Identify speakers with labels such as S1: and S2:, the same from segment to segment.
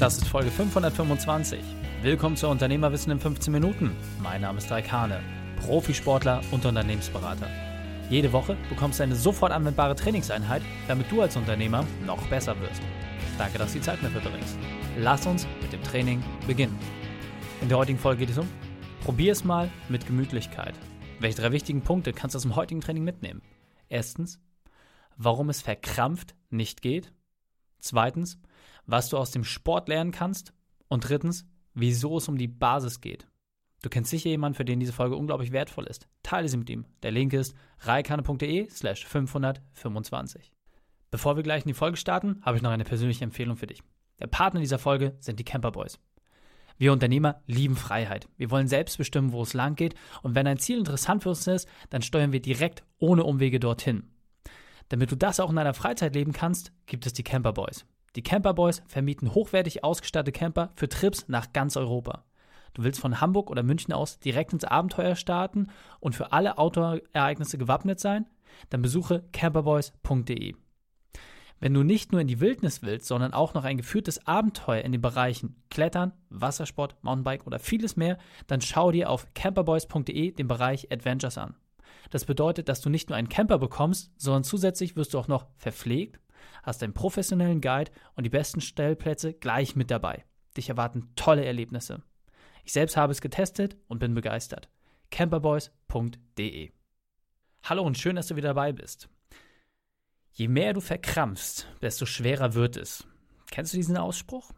S1: Das ist Folge 525. Willkommen zu Unternehmerwissen in 15 Minuten. Mein Name ist Raik Hane, Profisportler und Unternehmensberater. Jede Woche bekommst du eine sofort anwendbare Trainingseinheit, damit du als Unternehmer noch besser wirst. Danke, dass du die Zeit mit verbringst. Lass uns mit dem Training beginnen. In der heutigen Folge geht es um Probier es mal mit Gemütlichkeit. Welche drei wichtigen Punkte kannst du aus dem heutigen Training mitnehmen? Erstens, warum es verkrampft nicht geht. Zweitens, was du aus dem Sport lernen kannst. Und drittens, wieso es um die Basis geht. Du kennst sicher jemanden, für den diese Folge unglaublich wertvoll ist. Teile sie mit ihm. Der Link ist reikane.de slash 525. Bevor wir gleich in die Folge starten, habe ich noch eine persönliche Empfehlung für dich. Der Partner dieser Folge sind die Camper Boys. Wir Unternehmer lieben Freiheit. Wir wollen selbst bestimmen, wo es lang geht. Und wenn ein Ziel interessant für uns ist, dann steuern wir direkt ohne Umwege dorthin. Damit du das auch in deiner Freizeit leben kannst, gibt es die Camper Boys. Die Camper Boys vermieten hochwertig ausgestattete Camper für Trips nach ganz Europa. Du willst von Hamburg oder München aus direkt ins Abenteuer starten und für alle Outdoor-Ereignisse gewappnet sein? Dann besuche camperboys.de. Wenn du nicht nur in die Wildnis willst, sondern auch noch ein geführtes Abenteuer in den Bereichen Klettern, Wassersport, Mountainbike oder vieles mehr, dann schau dir auf camperboys.de den Bereich Adventures an. Das bedeutet, dass du nicht nur einen Camper bekommst, sondern zusätzlich wirst du auch noch verpflegt, hast einen professionellen Guide und die besten Stellplätze gleich mit dabei. Dich erwarten tolle Erlebnisse. Ich selbst habe es getestet und bin begeistert. camperboys.de Hallo und schön, dass du wieder dabei bist. Je mehr du verkrampfst, desto schwerer wird es. Kennst du diesen Ausspruch?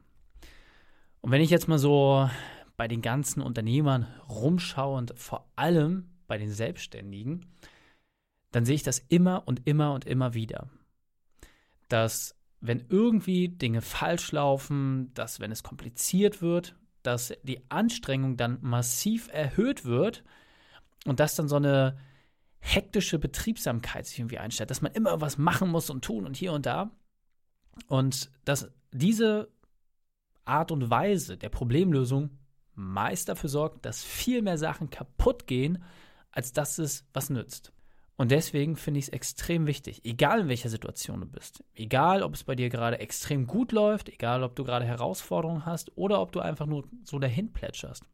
S1: Und wenn ich jetzt mal so bei den ganzen Unternehmern rumschaue und vor allem bei den Selbstständigen, dann sehe ich das immer und immer und immer wieder dass wenn irgendwie Dinge falsch laufen, dass wenn es kompliziert wird, dass die Anstrengung dann massiv erhöht wird und dass dann so eine hektische Betriebsamkeit sich irgendwie einstellt, dass man immer was machen muss und tun und hier und da. Und dass diese Art und Weise der Problemlösung meist dafür sorgt, dass viel mehr Sachen kaputt gehen, als dass es was nützt. Und deswegen finde ich es extrem wichtig, egal in welcher Situation du bist, egal ob es bei dir gerade extrem gut läuft, egal ob du gerade Herausforderungen hast oder ob du einfach nur so dahin plätscherst.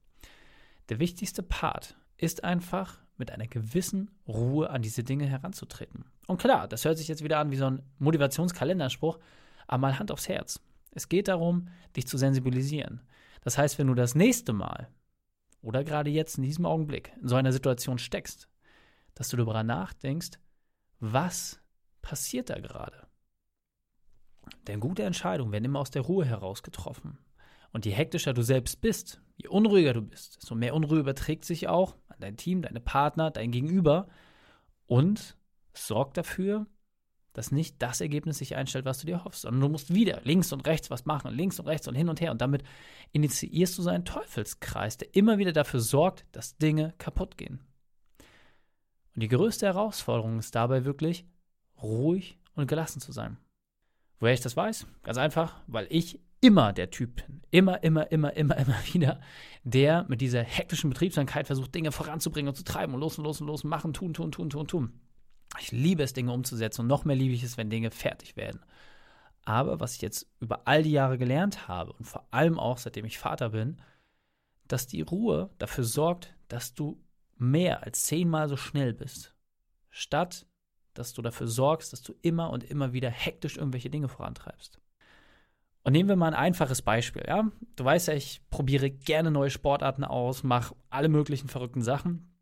S1: Der wichtigste Part ist einfach mit einer gewissen Ruhe an diese Dinge heranzutreten. Und klar, das hört sich jetzt wieder an wie so ein Motivationskalenderspruch, aber mal Hand aufs Herz. Es geht darum, dich zu sensibilisieren. Das heißt, wenn du das nächste Mal oder gerade jetzt in diesem Augenblick in so einer Situation steckst, dass du darüber nachdenkst, was passiert da gerade? Denn gute Entscheidungen werden immer aus der Ruhe heraus getroffen. Und je hektischer du selbst bist, je unruhiger du bist, desto mehr Unruhe überträgt sich auch an dein Team, deine Partner, dein Gegenüber und sorgt dafür, dass nicht das Ergebnis sich einstellt, was du dir hoffst, sondern du musst wieder links und rechts was machen, links und rechts und hin und her. Und damit initiierst du so einen Teufelskreis, der immer wieder dafür sorgt, dass Dinge kaputt gehen. Und die größte Herausforderung ist dabei wirklich, ruhig und gelassen zu sein. Woher ich das weiß? Ganz einfach, weil ich immer der Typ bin. Immer, immer, immer, immer, immer wieder, der mit dieser hektischen Betriebsamkeit versucht, Dinge voranzubringen und zu treiben und los und los und los machen, tun, tun, tun, tun, tun. Ich liebe es, Dinge umzusetzen und noch mehr liebe ich es, wenn Dinge fertig werden. Aber was ich jetzt über all die Jahre gelernt habe und vor allem auch seitdem ich Vater bin, dass die Ruhe dafür sorgt, dass du mehr als zehnmal so schnell bist, statt dass du dafür sorgst, dass du immer und immer wieder hektisch irgendwelche Dinge vorantreibst. Und nehmen wir mal ein einfaches Beispiel. Ja? Du weißt ja, ich probiere gerne neue Sportarten aus, mache alle möglichen verrückten Sachen.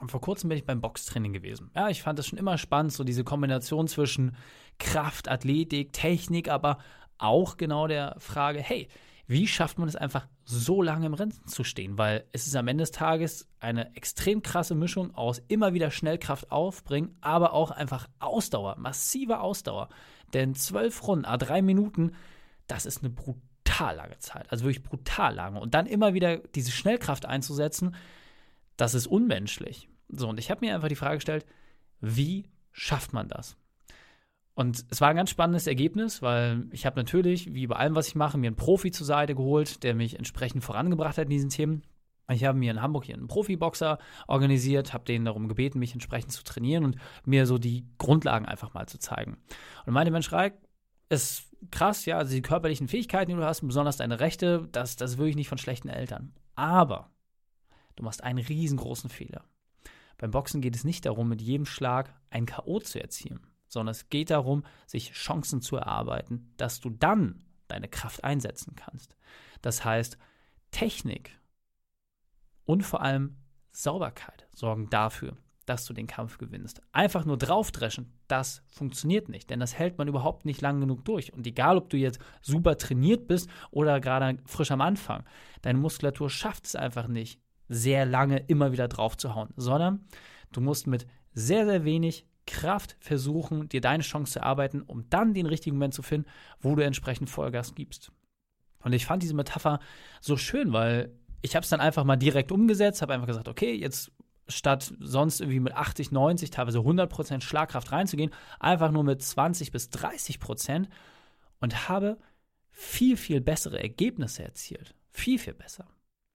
S1: Und vor kurzem bin ich beim Boxtraining gewesen. Ja, ich fand das schon immer spannend, so diese Kombination zwischen Kraft, Athletik, Technik, aber auch genau der Frage, hey, wie schafft man es einfach so lange im Rennen zu stehen? Weil es ist am Ende des Tages eine extrem krasse Mischung aus immer wieder Schnellkraft aufbringen, aber auch einfach Ausdauer, massive Ausdauer. Denn zwölf Runden, a drei Minuten, das ist eine brutal lange Zeit. Also wirklich brutal lange. Und dann immer wieder diese Schnellkraft einzusetzen, das ist unmenschlich. So, und ich habe mir einfach die Frage gestellt, wie schafft man das? Und es war ein ganz spannendes Ergebnis, weil ich habe natürlich, wie bei allem, was ich mache, mir einen Profi zur Seite geholt, der mich entsprechend vorangebracht hat in diesen Themen. Ich habe mir in Hamburg hier einen Profiboxer organisiert, habe den darum gebeten, mich entsprechend zu trainieren und mir so die Grundlagen einfach mal zu zeigen. Und meinte, Mensch, Reik, ist krass, ja, also die körperlichen Fähigkeiten, die du hast, besonders deine Rechte, das, das will ich nicht von schlechten Eltern. Aber du machst einen riesengroßen Fehler. Beim Boxen geht es nicht darum, mit jedem Schlag ein K.O. zu erzielen, sondern es geht darum, sich Chancen zu erarbeiten, dass du dann deine Kraft einsetzen kannst. Das heißt, Technik und vor allem Sauberkeit sorgen dafür, dass du den Kampf gewinnst. Einfach nur draufdreschen, das funktioniert nicht, denn das hält man überhaupt nicht lang genug durch. Und egal, ob du jetzt super trainiert bist oder gerade frisch am Anfang, deine Muskulatur schafft es einfach nicht, sehr lange immer wieder drauf zu hauen, sondern du musst mit sehr, sehr wenig Kraft versuchen, dir deine Chance zu erarbeiten, um dann den richtigen Moment zu finden, wo du entsprechend Vollgas gibst. Und ich fand diese Metapher so schön, weil ich habe es dann einfach mal direkt umgesetzt, habe einfach gesagt, okay, jetzt statt sonst irgendwie mit 80, 90, teilweise 100% Schlagkraft reinzugehen, einfach nur mit 20 bis 30% und habe viel, viel bessere Ergebnisse erzielt. Viel, viel besser.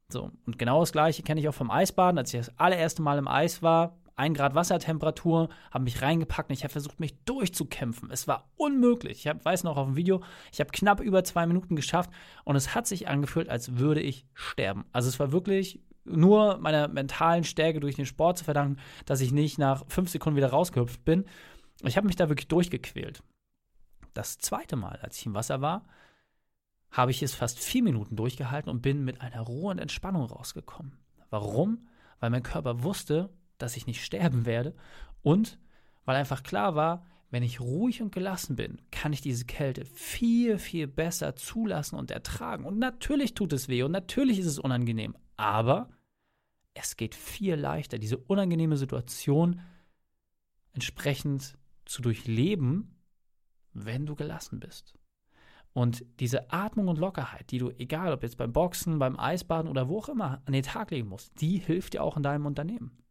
S1: So, und genau das Gleiche kenne ich auch vom Eisbaden. Als ich das allererste Mal im Eis war, ein Grad Wassertemperatur, habe mich reingepackt und ich habe versucht, mich durchzukämpfen. Es war unmöglich. Ich hab, weiß noch auf dem Video, ich habe knapp über zwei Minuten geschafft und es hat sich angefühlt, als würde ich sterben. Also es war wirklich nur meiner mentalen Stärke durch den Sport zu verdanken, dass ich nicht nach fünf Sekunden wieder rausgehüpft bin. Ich habe mich da wirklich durchgequält. Das zweite Mal, als ich im Wasser war, habe ich es fast vier Minuten durchgehalten und bin mit einer Ruhe und Entspannung rausgekommen. Warum? Weil mein Körper wusste, dass ich nicht sterben werde und weil einfach klar war, wenn ich ruhig und gelassen bin, kann ich diese Kälte viel, viel besser zulassen und ertragen. Und natürlich tut es weh und natürlich ist es unangenehm, aber es geht viel leichter, diese unangenehme Situation entsprechend zu durchleben, wenn du gelassen bist. Und diese Atmung und Lockerheit, die du, egal ob jetzt beim Boxen, beim Eisbaden oder wo auch immer, an den Tag legen musst, die hilft dir auch in deinem Unternehmen.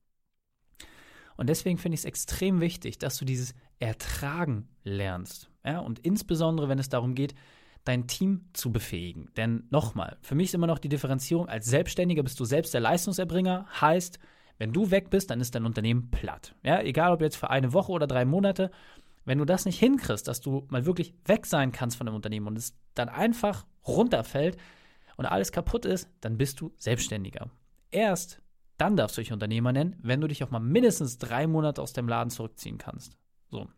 S1: Und deswegen finde ich es extrem wichtig, dass du dieses Ertragen lernst. Ja? Und insbesondere, wenn es darum geht, dein Team zu befähigen. Denn nochmal, für mich ist immer noch die Differenzierung, als Selbstständiger bist du selbst der Leistungserbringer, heißt, wenn du weg bist, dann ist dein Unternehmen platt. Ja, egal ob jetzt für eine Woche oder drei Monate, wenn du das nicht hinkriegst, dass du mal wirklich weg sein kannst von dem Unternehmen und es dann einfach runterfällt und alles kaputt ist, dann bist du Selbstständiger. Erst dann darfst du dich Unternehmer nennen, wenn du dich auch mal mindestens drei Monate aus dem Laden zurückziehen kannst. So.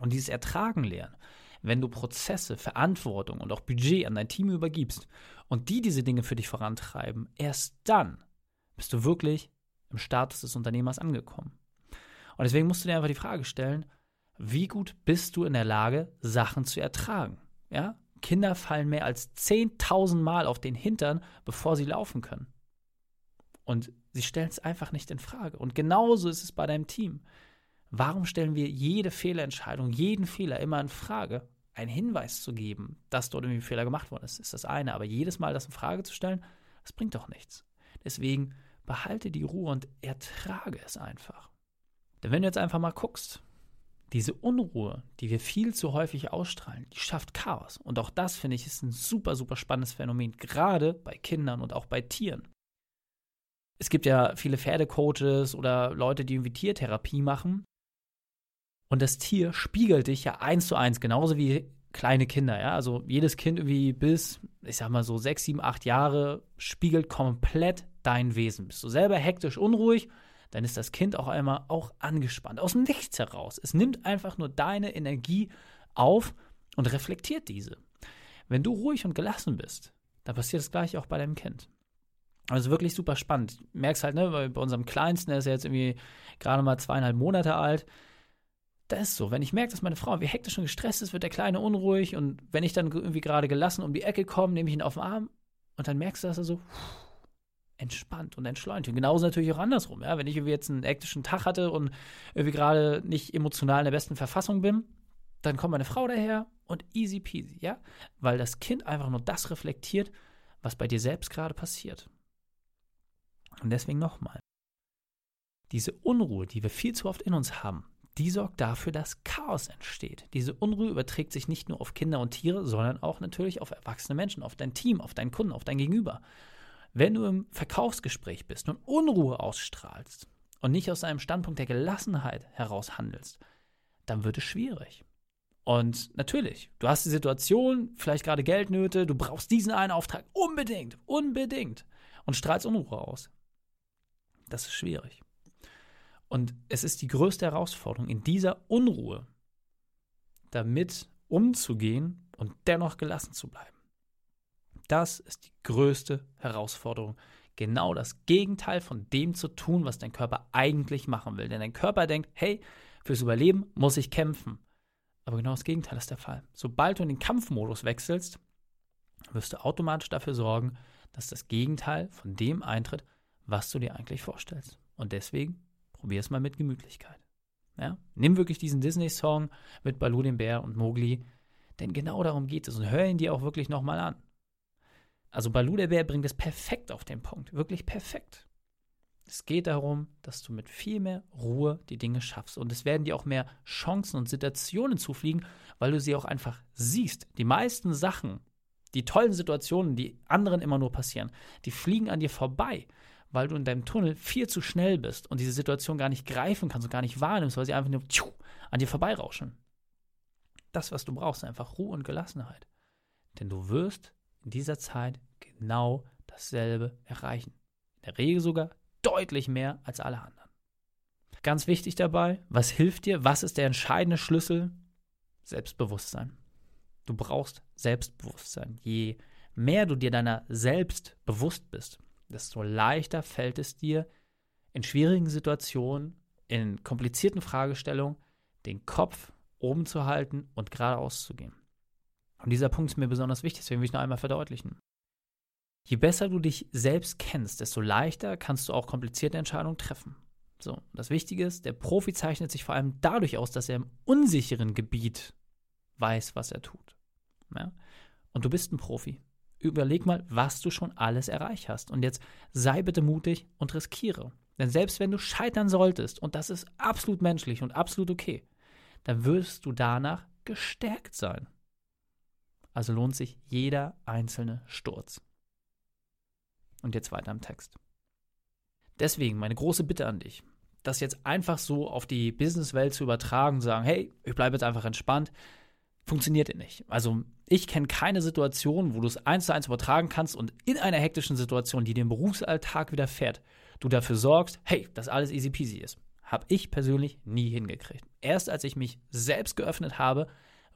S1: Und dieses Ertragen lernen, wenn du Prozesse, Verantwortung und auch Budget an dein Team übergibst und die diese Dinge für dich vorantreiben, erst dann bist du wirklich im Status des Unternehmers angekommen. Und deswegen musst du dir einfach die Frage stellen, wie gut bist du in der Lage, Sachen zu ertragen? Ja? Kinder fallen mehr als 10.000 Mal auf den Hintern, bevor sie laufen können. Und sie stellen es einfach nicht in Frage. Und genauso ist es bei deinem Team. Warum stellen wir jede Fehlentscheidung, jeden Fehler immer in Frage? Einen Hinweis zu geben, dass dort irgendwie ein Fehler gemacht worden ist, ist das eine. Aber jedes Mal das in Frage zu stellen, das bringt doch nichts. Deswegen behalte die Ruhe und ertrage es einfach. Denn wenn du jetzt einfach mal guckst, diese Unruhe, die wir viel zu häufig ausstrahlen, die schafft Chaos. Und auch das, finde ich, ist ein super, super spannendes Phänomen, gerade bei Kindern und auch bei Tieren es gibt ja viele Pferdecoaches oder Leute, die irgendwie Tiertherapie machen. Und das Tier spiegelt dich ja eins zu eins, genauso wie kleine Kinder, ja. Also jedes Kind irgendwie bis, ich sag mal so sechs, sieben, acht Jahre spiegelt komplett dein Wesen. Bist du selber hektisch, unruhig, dann ist das Kind auch einmal auch angespannt, aus dem Nichts heraus. Es nimmt einfach nur deine Energie auf und reflektiert diese. Wenn du ruhig und gelassen bist, dann passiert das gleiche auch bei deinem Kind. Also wirklich super spannend. Merkst halt, ne, bei unserem Kleinsten, der ist ja jetzt irgendwie gerade mal zweieinhalb Monate alt. Das ist so. Wenn ich merke, dass meine Frau wie hektisch und gestresst ist, wird der Kleine unruhig. Und wenn ich dann irgendwie gerade gelassen um die Ecke komme, nehme ich ihn auf den Arm und dann merkst du, dass er so entspannt und entschleunigt. Und genauso natürlich auch andersrum. Ja? Wenn ich irgendwie jetzt einen hektischen Tag hatte und irgendwie gerade nicht emotional in der besten Verfassung bin, dann kommt meine Frau daher und easy peasy, ja? Weil das Kind einfach nur das reflektiert, was bei dir selbst gerade passiert. Und deswegen nochmal. Diese Unruhe, die wir viel zu oft in uns haben, die sorgt dafür, dass Chaos entsteht. Diese Unruhe überträgt sich nicht nur auf Kinder und Tiere, sondern auch natürlich auf erwachsene Menschen, auf dein Team, auf deinen Kunden, auf dein Gegenüber. Wenn du im Verkaufsgespräch bist und Unruhe ausstrahlst und nicht aus einem Standpunkt der Gelassenheit heraus handelst, dann wird es schwierig. Und natürlich, du hast die Situation, vielleicht gerade Geldnöte, du brauchst diesen einen Auftrag unbedingt, unbedingt und strahlst Unruhe aus. Das ist schwierig. Und es ist die größte Herausforderung, in dieser Unruhe damit umzugehen und dennoch gelassen zu bleiben. Das ist die größte Herausforderung. Genau das Gegenteil von dem zu tun, was dein Körper eigentlich machen will. Denn dein Körper denkt, hey, fürs Überleben muss ich kämpfen. Aber genau das Gegenteil ist der Fall. Sobald du in den Kampfmodus wechselst, wirst du automatisch dafür sorgen, dass das Gegenteil von dem eintritt, was du dir eigentlich vorstellst. Und deswegen probier es mal mit Gemütlichkeit. Ja? Nimm wirklich diesen Disney-Song mit Baloo dem Bär und Mowgli, denn genau darum geht es und hör ihn dir auch wirklich nochmal an. Also Baloo der Bär bringt es perfekt auf den Punkt, wirklich perfekt. Es geht darum, dass du mit viel mehr Ruhe die Dinge schaffst. Und es werden dir auch mehr Chancen und Situationen zufliegen, weil du sie auch einfach siehst. Die meisten Sachen, die tollen Situationen, die anderen immer nur passieren, die fliegen an dir vorbei, weil du in deinem Tunnel viel zu schnell bist und diese Situation gar nicht greifen kannst und gar nicht wahrnimmst, weil sie einfach nur an dir vorbeirauschen. Das, was du brauchst, ist einfach Ruhe und Gelassenheit. Denn du wirst in dieser Zeit genau dasselbe erreichen. In der Regel sogar deutlich mehr als alle anderen. Ganz wichtig dabei, was hilft dir? Was ist der entscheidende Schlüssel? Selbstbewusstsein. Du brauchst Selbstbewusstsein. Je mehr du dir deiner selbst bewusst bist, desto leichter fällt es dir, in schwierigen Situationen, in komplizierten Fragestellungen, den Kopf oben zu halten und geradeaus zu gehen. Und dieser Punkt ist mir besonders wichtig, deswegen will ich noch einmal verdeutlichen. Je besser du dich selbst kennst, desto leichter kannst du auch komplizierte Entscheidungen treffen. So, das Wichtige ist, der Profi zeichnet sich vor allem dadurch aus, dass er im unsicheren Gebiet weiß, was er tut. Ja? Und du bist ein Profi. Überleg mal, was du schon alles erreicht hast. Und jetzt sei bitte mutig und riskiere. Denn selbst wenn du scheitern solltest, und das ist absolut menschlich und absolut okay, dann wirst du danach gestärkt sein. Also lohnt sich jeder einzelne Sturz. Und jetzt weiter im Text. Deswegen meine große Bitte an dich, das jetzt einfach so auf die Businesswelt zu übertragen, sagen, hey, ich bleibe jetzt einfach entspannt, funktioniert nicht. Also ich kenne keine Situation, wo du es eins zu eins übertragen kannst und in einer hektischen Situation, die dem Berufsalltag widerfährt, du dafür sorgst, hey, dass alles easy peasy ist. Habe ich persönlich nie hingekriegt. Erst als ich mich selbst geöffnet habe,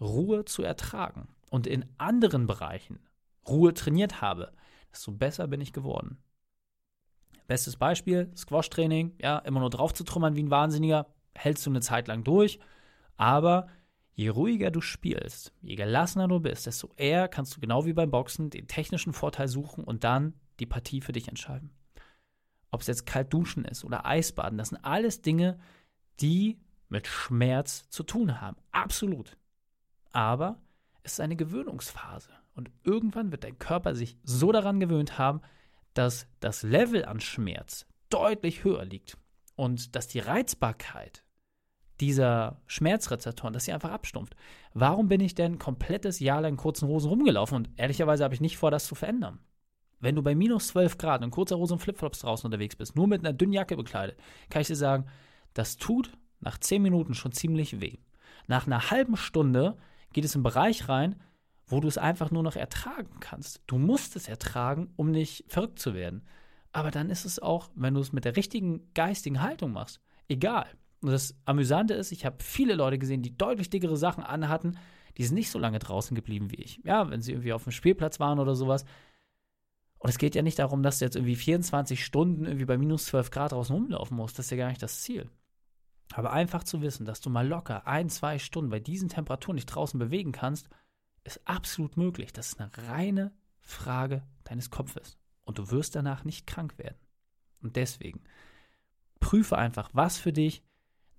S1: Ruhe zu ertragen und in anderen Bereichen Ruhe trainiert habe, desto besser bin ich geworden. Bestes Beispiel, Squash-Training, ja, immer nur drauf zu trümmern wie ein Wahnsinniger, hältst du eine Zeit lang durch, aber je ruhiger du spielst, je gelassener du bist, desto eher kannst du genau wie beim Boxen den technischen Vorteil suchen und dann die Partie für dich entscheiden. Ob es jetzt kalt duschen ist oder Eisbaden, das sind alles Dinge, die mit Schmerz zu tun haben. Absolut. Aber es ist eine Gewöhnungsphase. Und irgendwann wird dein Körper sich so daran gewöhnt haben, dass das Level an Schmerz deutlich höher liegt und dass die Reizbarkeit dieser Schmerzrezeptoren, dass sie einfach abstumpft. Warum bin ich denn komplettes Jahr lang in kurzen Hosen rumgelaufen? Und ehrlicherweise habe ich nicht vor, das zu verändern. Wenn du bei minus 12 Grad in kurzer Hose und Flipflops draußen unterwegs bist, nur mit einer dünnen Jacke bekleidet, kann ich dir sagen, das tut nach 10 Minuten schon ziemlich weh. Nach einer halben Stunde geht es im Bereich rein, wo du es einfach nur noch ertragen kannst. Du musst es ertragen, um nicht verrückt zu werden. Aber dann ist es auch, wenn du es mit der richtigen geistigen Haltung machst, egal. Und das Amüsante ist, ich habe viele Leute gesehen, die deutlich dickere Sachen anhatten, die sind nicht so lange draußen geblieben wie ich. Ja, wenn sie irgendwie auf dem Spielplatz waren oder sowas. Und es geht ja nicht darum, dass du jetzt irgendwie 24 Stunden irgendwie bei minus 12 Grad draußen rumlaufen musst. Das ist ja gar nicht das Ziel. Aber einfach zu wissen, dass du mal locker ein, zwei Stunden bei diesen Temperaturen dich draußen bewegen kannst, ist absolut möglich. Das ist eine reine Frage deines Kopfes. Und du wirst danach nicht krank werden. Und deswegen prüfe einfach, was für dich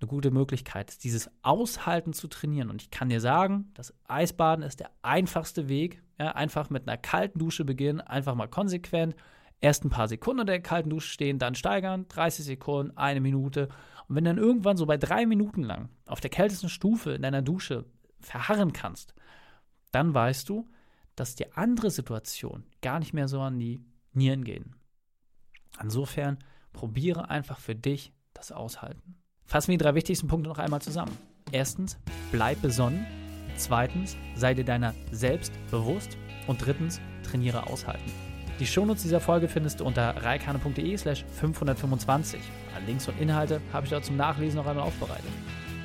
S1: eine gute Möglichkeit dieses Aushalten zu trainieren. Und ich kann dir sagen, das Eisbaden ist der einfachste Weg. Ja, einfach mit einer kalten Dusche beginnen, einfach mal konsequent. Erst ein paar Sekunden in der kalten Dusche stehen, dann steigern, 30 Sekunden, eine Minute. Und wenn dann irgendwann so bei drei Minuten lang auf der kältesten Stufe in deiner Dusche verharren kannst, dann weißt du, dass dir andere Situationen gar nicht mehr so an die Nieren gehen. Insofern probiere einfach für dich das Aushalten. Fassen wir die drei wichtigsten Punkte noch einmal zusammen. Erstens, bleib besonnen. Zweitens, sei dir deiner selbst bewusst. Und drittens, trainiere aushalten. Die Shownotes dieser Folge findest du unter reikane.de slash 525. Alle Links und Inhalte habe ich dort zum Nachlesen noch einmal aufbereitet.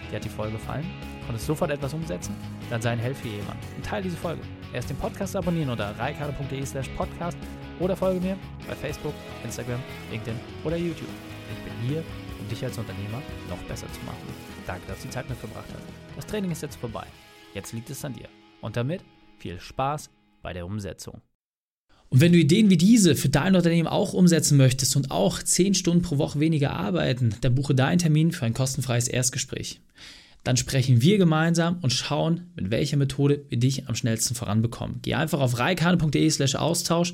S1: Dir hat die Folge gefallen? Konntest sofort etwas umsetzen? Dann sei ein Held für jemanden und teile diese Folge. Erst den Podcast abonnieren unter reikane.de slash podcast oder folge mir bei Facebook, Instagram, LinkedIn oder YouTube. Ich bin hier, um dich als Unternehmer noch besser zu machen. Danke, dass du die Zeit mit verbracht hast. Das Training ist jetzt vorbei. Jetzt liegt es an dir. Und damit viel Spaß bei der Umsetzung.
S2: Und wenn du Ideen wie diese für dein Unternehmen auch umsetzen möchtest und auch 10 Stunden pro Woche weniger arbeiten, dann buche deinen Termin für ein kostenfreies Erstgespräch. Dann sprechen wir gemeinsam und schauen, mit welcher Methode wir dich am schnellsten voranbekommen. Geh einfach auf reikane.de slash Austausch